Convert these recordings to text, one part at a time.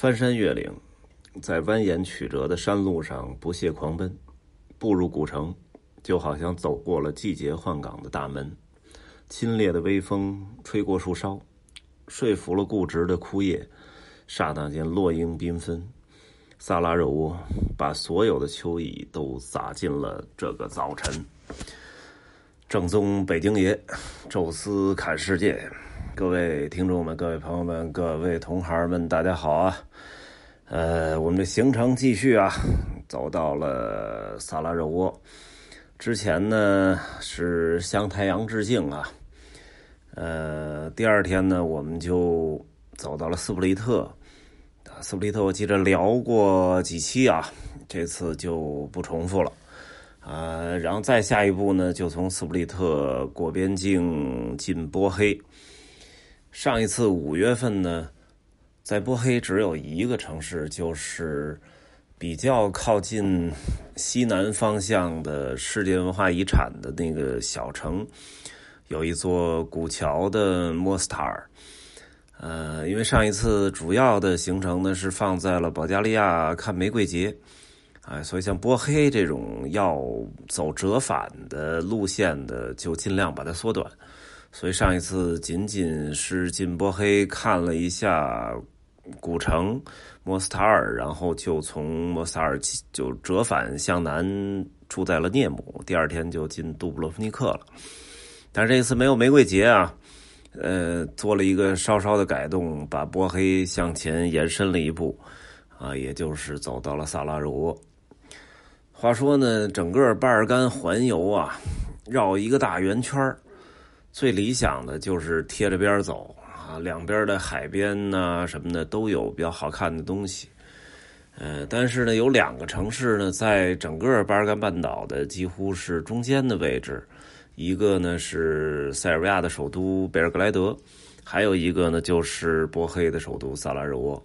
翻山越岭，在蜿蜒曲折的山路上不懈狂奔，步入古城，就好像走过了季节换岗的大门。清冽的微风吹过树梢，说服了固执的枯叶，刹那间落英缤纷。萨拉热窝把所有的秋意都洒进了这个早晨。正宗北京爷，宙斯侃世界。各位听众们，各位朋友们，各位同行们，大家好啊！呃，我们的行程继续啊，走到了萨拉热窝。之前呢是向太阳致敬啊。呃，第二天呢，我们就走到了斯普利特。斯普利特，我记得聊过几期啊，这次就不重复了。啊，然后再下一步呢，就从斯普利特过边境进波黑。上一次五月份呢，在波黑只有一个城市，就是比较靠近西南方向的世界文化遗产的那个小城，有一座古桥的莫斯塔尔。呃，因为上一次主要的行程呢是放在了保加利亚看玫瑰节，啊，所以像波黑这种要走折返的路线的，就尽量把它缩短。所以上一次仅仅是进波黑看了一下古城莫斯塔尔，然后就从莫斯塔尔就折返向南住在了涅姆，第二天就进杜布罗夫尼克了。但是这一次没有玫瑰节啊，呃，做了一个稍稍的改动，把波黑向前延伸了一步，啊，也就是走到了萨拉热窝。话说呢，整个巴尔干环游啊，绕一个大圆圈儿。最理想的就是贴着边走啊，两边的海边呐什么的都有比较好看的东西。呃，但是呢，有两个城市呢，在整个巴尔干半岛的几乎是中间的位置，一个呢是塞尔维亚的首都贝尔格莱德，还有一个呢就是波黑的首都萨拉热窝。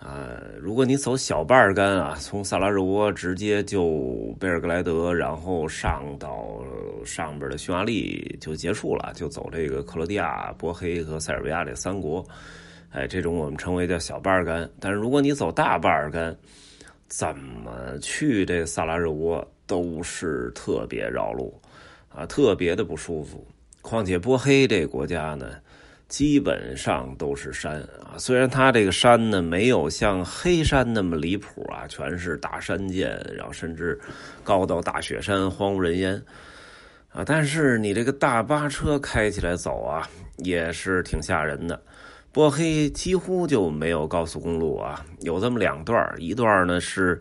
啊，如果你走小巴尔干啊，从萨拉热窝直接就贝尔格莱德，然后上到上边的匈牙利就结束了，就走这个克罗地亚、波黑和塞尔维亚这三国。哎，这种我们称为叫小巴尔干。但是如果你走大巴尔干，怎么去这萨拉热窝都是特别绕路啊，特别的不舒服。况且波黑这国家呢。基本上都是山啊，虽然它这个山呢没有像黑山那么离谱啊，全是大山涧，然后甚至高到大雪山，荒无人烟啊，但是你这个大巴车开起来走啊，也是挺吓人的。波黑几乎就没有高速公路啊，有这么两段，一段呢是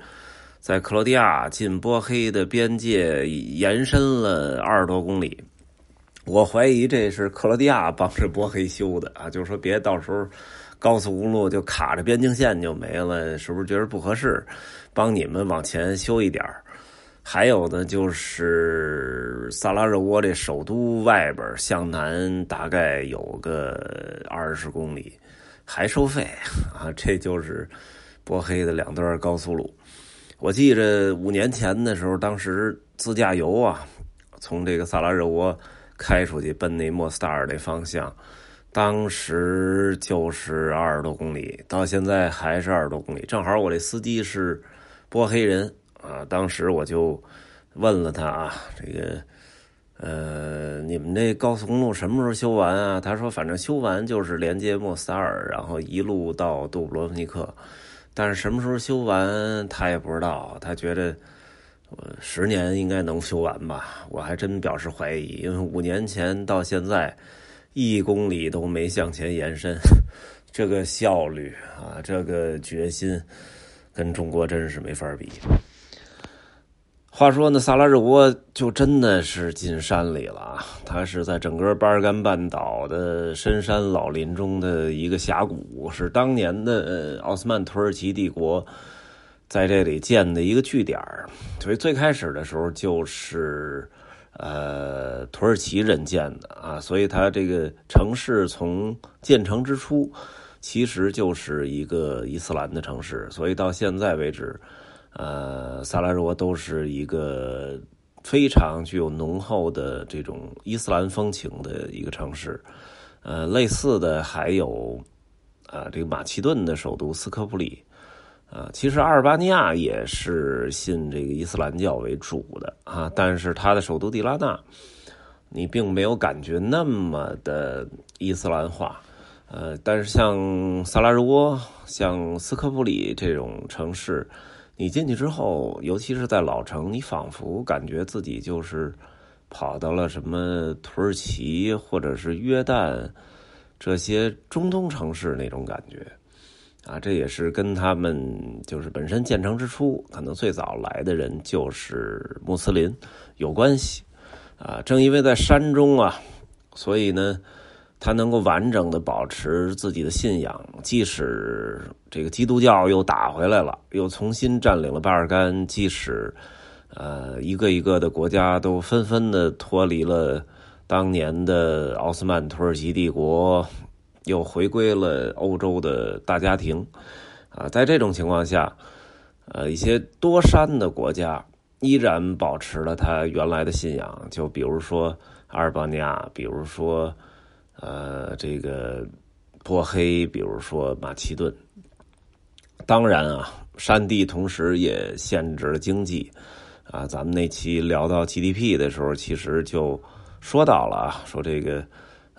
在克罗地亚进波黑的边界延伸了二十多公里。我怀疑这是克罗地亚帮着波黑修的啊，就是说别到时候高速公路就卡着边境线就没了，是不是觉得不合适？帮你们往前修一点还有呢，就是萨拉热窝这首都外边向南大概有个二十公里，还收费啊！这就是波黑的两段高速路。我记着五年前的时候，当时自驾游啊，从这个萨拉热窝。开出去奔那莫斯达尔那方向，当时就是二十多公里，到现在还是二十多公里。正好我这司机是波黑人啊，当时我就问了他啊，这个呃，你们这高速公路什么时候修完啊？他说，反正修完就是连接莫斯达尔，然后一路到杜布罗夫尼克，但是什么时候修完他也不知道，他觉得。我十年应该能修完吧？我还真表示怀疑，因为五年前到现在，一公里都没向前延伸，这个效率啊，这个决心，跟中国真是没法比。话说呢，萨拉热窝就真的是进山里了啊！它是在整个巴尔干半岛的深山老林中的一个峡谷，是当年的奥斯曼土耳其帝国。在这里建的一个据点所以最开始的时候就是，呃，土耳其人建的啊，所以它这个城市从建成之初，其实就是一个伊斯兰的城市，所以到现在为止，呃，萨拉热窝都是一个非常具有浓厚的这种伊斯兰风情的一个城市，呃，类似的还有啊，这个马其顿的首都斯科普里。啊，其实阿尔巴尼亚也是信这个伊斯兰教为主的啊，但是它的首都迪拉纳，你并没有感觉那么的伊斯兰化。呃，但是像萨拉热窝、像斯科普里这种城市，你进去之后，尤其是在老城，你仿佛感觉自己就是跑到了什么土耳其或者是约旦这些中东城市那种感觉。啊，这也是跟他们就是本身建成之初，可能最早来的人就是穆斯林有关系。啊，正因为在山中啊，所以呢，他能够完整的保持自己的信仰，即使这个基督教又打回来了，又重新占领了巴尔干，即使呃一个一个的国家都纷纷的脱离了当年的奥斯曼土耳其帝国。又回归了欧洲的大家庭，啊，在这种情况下，呃，一些多山的国家依然保持了他原来的信仰，就比如说阿尔巴尼亚，比如说呃这个波黑，比如说马其顿。当然啊，山地同时也限制了经济，啊，咱们那期聊到 GDP 的时候，其实就说到了啊，说这个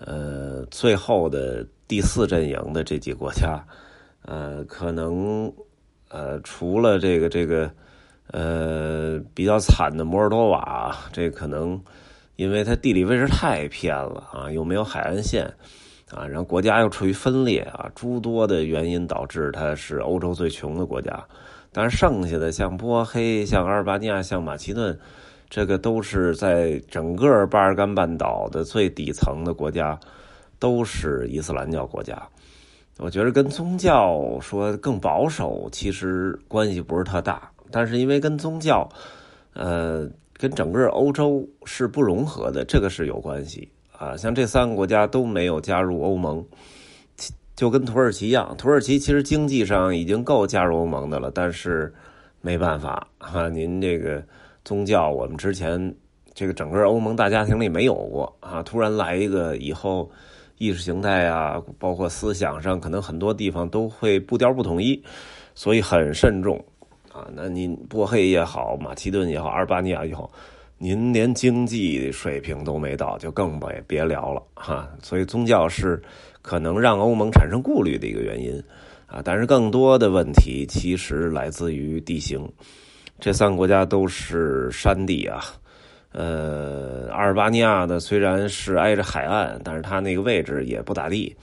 呃最后的。第四阵营的这几个国家，呃，可能呃，除了这个这个呃比较惨的摩尔多瓦，这可能因为它地理位置太偏了啊，又没有海岸线啊，然后国家又处于分裂啊，诸多的原因导致它是欧洲最穷的国家。但是剩下的像波黑、像阿尔巴尼亚、像马其顿，这个都是在整个巴尔干半岛的最底层的国家。都是伊斯兰教国家，我觉得跟宗教说更保守，其实关系不是特大。但是因为跟宗教，呃，跟整个欧洲是不融合的，这个是有关系啊。像这三个国家都没有加入欧盟，就跟土耳其一样。土耳其其实经济上已经够加入欧盟的了，但是没办法哈，您这个宗教，我们之前这个整个欧盟大家庭里没有过啊，突然来一个以后。意识形态啊，包括思想上，可能很多地方都会步调不统一，所以很慎重啊。那您波黑也好，马其顿也好，阿尔巴尼亚也好，您连经济水平都没到，就更别别聊了哈。所以宗教是可能让欧盟产生顾虑的一个原因啊。但是更多的问题其实来自于地形，这三个国家都是山地啊。呃，阿尔巴尼亚呢，虽然是挨着海岸，但是它那个位置也不咋地，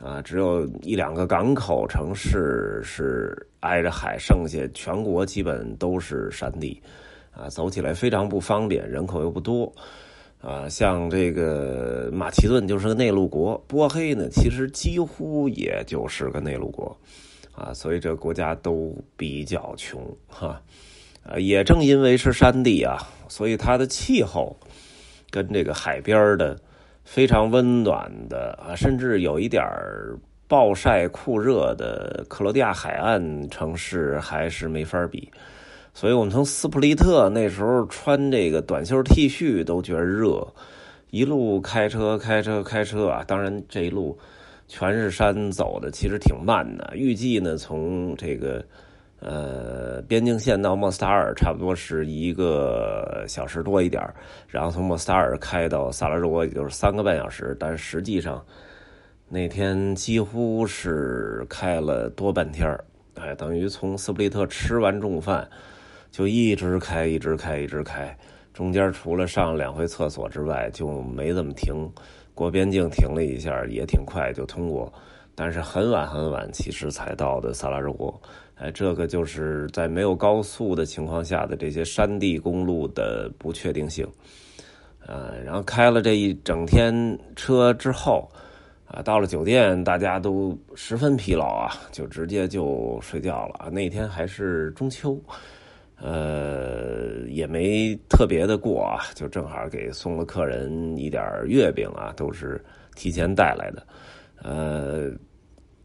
啊，只有一两个港口城市是挨着海，剩下全国基本都是山地，啊，走起来非常不方便，人口又不多，啊，像这个马其顿就是个内陆国，波黑呢，其实几乎也就是个内陆国，啊，所以这个国家都比较穷，哈。呃，也正因为是山地啊，所以它的气候跟这个海边的非常温暖的啊，甚至有一点暴晒酷热的克罗地亚海岸城市还是没法比。所以我们从斯普利特那时候穿这个短袖 T 恤都觉得热，一路开车开车开车啊，当然这一路全是山走的，其实挺慢的。预计呢，从这个。呃，边境线到莫斯塔尔差不多是一个小时多一点然后从莫斯塔尔开到萨拉热窝也就是三个半小时，但实际上那天几乎是开了多半天哎，等于从斯普利特吃完中午饭就一直开，一直开，一直开，中间除了上两回厕所之外就没怎么停，过边境停了一下也挺快就通过，但是很晚很晚其实才到的萨拉热窝。哎，这个就是在没有高速的情况下的这些山地公路的不确定性，呃，然后开了这一整天车之后，啊，到了酒店，大家都十分疲劳啊，就直接就睡觉了。那天还是中秋，呃，也没特别的过啊，就正好给送了客人一点月饼啊，都是提前带来的，呃。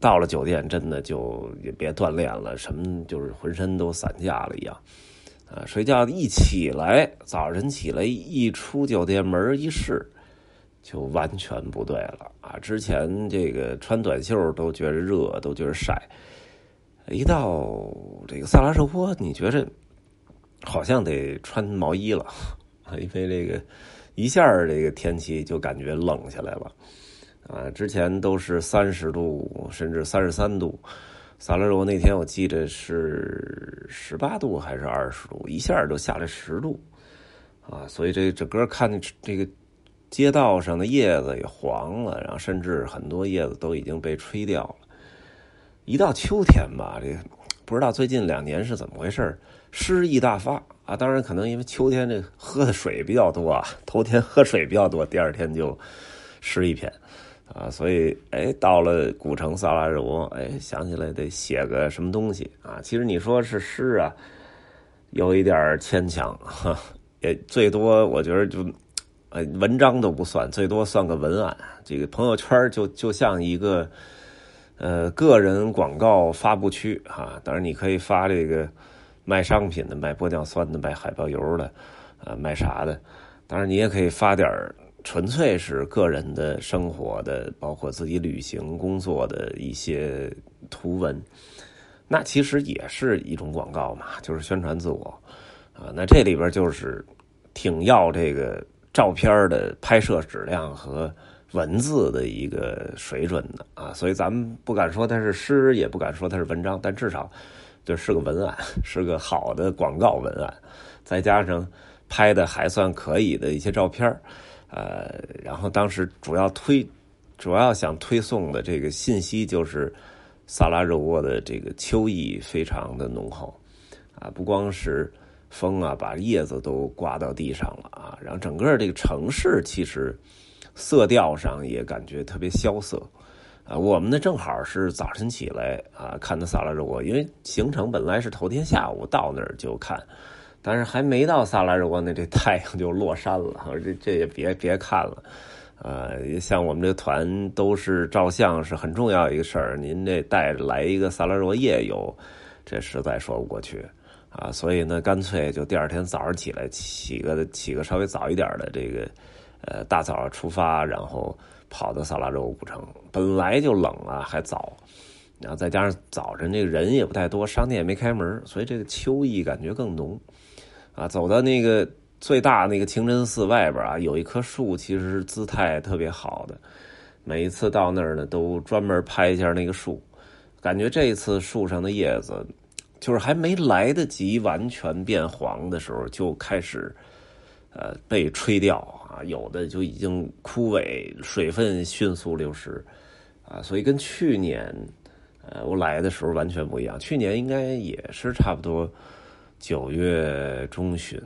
到了酒店，真的就也别锻炼了，什么就是浑身都散架了一样，啊，睡觉一起来，早晨起来一出酒店门一试，就完全不对了啊！之前这个穿短袖都觉得热，都觉得晒，一到这个萨拉热窝，你觉着好像得穿毛衣了啊，因为这个一下这个天气就感觉冷下来了啊！之前都是三十度甚至三十三度。萨拉热窝那天我记得是十八度还是二十度，一下就下来十度，啊，所以这整个看这个街道上的叶子也黄了，然后甚至很多叶子都已经被吹掉了。一到秋天吧，这不知道最近两年是怎么回事湿意大发啊！当然可能因为秋天这喝的水比较多啊，头天喝水比较多，第二天就湿一片。啊，所以哎，到了古城萨拉热窝，哎，想起来得写个什么东西啊。其实你说是诗啊，有一点牵强哈，也最多我觉得就，呃，文章都不算，最多算个文案。这个朋友圈就就像一个呃个人广告发布区啊。当然你可以发这个卖商品的、卖玻尿酸的、卖海豹油的，啊，卖啥的。当然你也可以发点儿。纯粹是个人的生活的，包括自己旅行、工作的一些图文，那其实也是一种广告嘛，就是宣传自我啊。那这里边就是挺要这个照片的拍摄质量和文字的一个水准的啊。所以咱们不敢说它是诗，也不敢说它是文章，但至少就是个文案，是个好的广告文案，再加上拍的还算可以的一些照片呃，然后当时主要推，主要想推送的这个信息就是，萨拉热窝的这个秋意非常的浓厚，啊，不光是风啊，把叶子都刮到地上了啊，然后整个这个城市其实色调上也感觉特别萧瑟，啊，我们呢正好是早晨起来啊看的萨拉热窝，因为行程本来是头天下午到那儿就看。但是还没到萨拉热窝呢，这太阳就落山了。这这也别别看了，呃，像我们这团都是照相是很重要一个事儿。您这带来一个萨拉热窝夜游，这实在说不过去啊。所以呢，干脆就第二天早上起来起个起个稍微早一点的这个呃大早上出发，然后跑到萨拉热窝古城。本来就冷啊，还早，然后再加上早晨这个人也不太多，商店也没开门，所以这个秋意感觉更浓。啊，走到那个最大那个清真寺外边啊，有一棵树，其实姿态特别好的。每一次到那儿呢，都专门拍一下那个树，感觉这次树上的叶子，就是还没来得及完全变黄的时候，就开始呃被吹掉啊，有的就已经枯萎，水分迅速流失啊，所以跟去年呃我来的时候完全不一样。去年应该也是差不多。九月中旬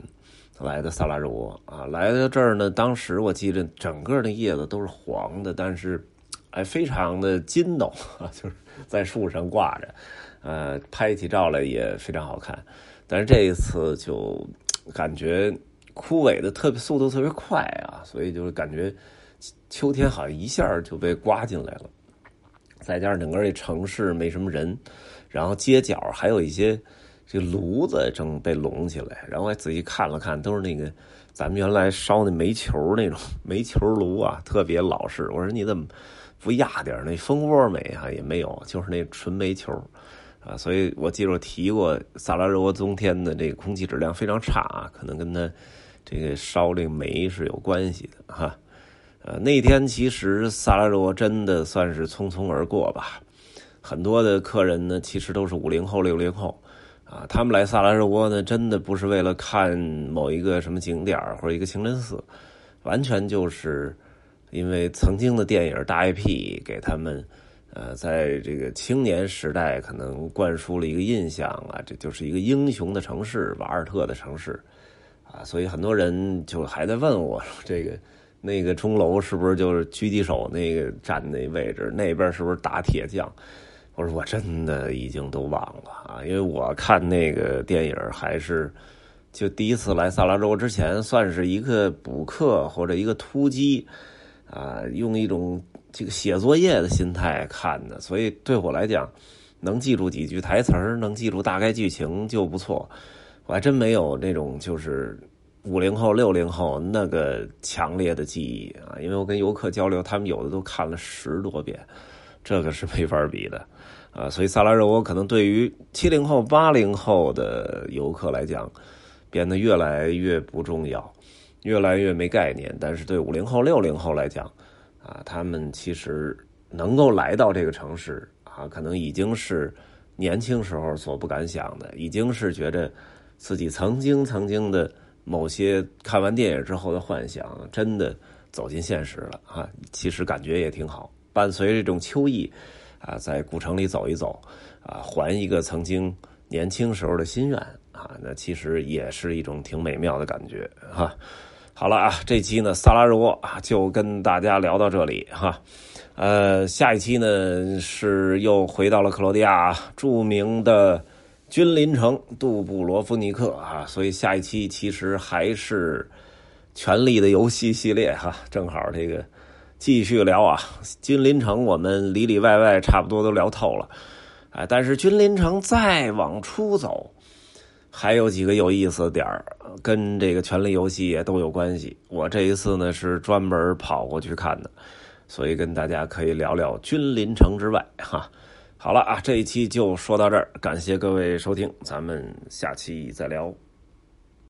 来的萨拉热窝啊，来到这儿呢，当时我记得整个的叶子都是黄的，但是 哎，非常的筋斗啊，就是在树上挂着，呃，拍起照来也非常好看。但是这一次就感觉枯萎的特别速度特别快啊，所以就是感觉秋天好像一下就被刮进来了。再加上整个这城市没什么人，然后街角还有一些。这炉子正被拢起来，然后我仔细看了看，都是那个咱们原来烧那煤球那种煤球炉啊，特别老式。我说你怎么不压点那蜂窝煤啊？也没有，就是那纯煤球啊。所以我记得提过，萨拉热窝冬天的这个空气质量非常差啊，可能跟它这个烧这个煤是有关系的哈。呃，那天其实萨拉热窝真的算是匆匆而过吧，很多的客人呢，其实都是五零后、六零后。啊，他们来萨拉热窝呢，真的不是为了看某一个什么景点或者一个清真寺，完全就是因为曾经的电影大 IP 给他们，呃，在这个青年时代可能灌输了一个印象啊，这就是一个英雄的城市，瓦尔特的城市，啊，所以很多人就还在问我说，这个那个钟楼是不是就是狙击手那个站那位置，那边是不是打铁匠？我说我真的已经都忘了啊，因为我看那个电影还是就第一次来萨拉州之前，算是一个补课或者一个突击啊，用一种这个写作业的心态看的，所以对我来讲，能记住几句台词能记住大概剧情就不错。我还真没有那种就是五零后、六零后那个强烈的记忆啊，因为我跟游客交流，他们有的都看了十多遍，这个是没法比的 啊。所以萨拉热窝可能对于七零后、八零后的游客来讲，变得越来越不重要，越来越没概念。但是对五零后、六零后来讲啊，他们其实能够来到这个城市啊，可能已经是年轻时候所不敢想的，已经是觉得自己曾经曾经的。某些看完电影之后的幻想，真的走进现实了啊！其实感觉也挺好。伴随这种秋意，啊，在古城里走一走，啊，还一个曾经年轻时候的心愿啊，那其实也是一种挺美妙的感觉哈。好了啊，这期呢萨拉热窝啊，就跟大家聊到这里哈。呃，下一期呢是又回到了克罗地亚著名的。君临城，杜布罗夫尼克啊，所以下一期其实还是《权力的游戏》系列哈，正好这个继续聊啊。君临城我们里里外外差不多都聊透了，哎，但是君临城再往出走，还有几个有意思的点儿，跟这个《权力游戏》也都有关系。我这一次呢是专门跑过去看的，所以跟大家可以聊聊君临城之外哈。好了啊，这一期就说到这儿，感谢各位收听，咱们下期再聊。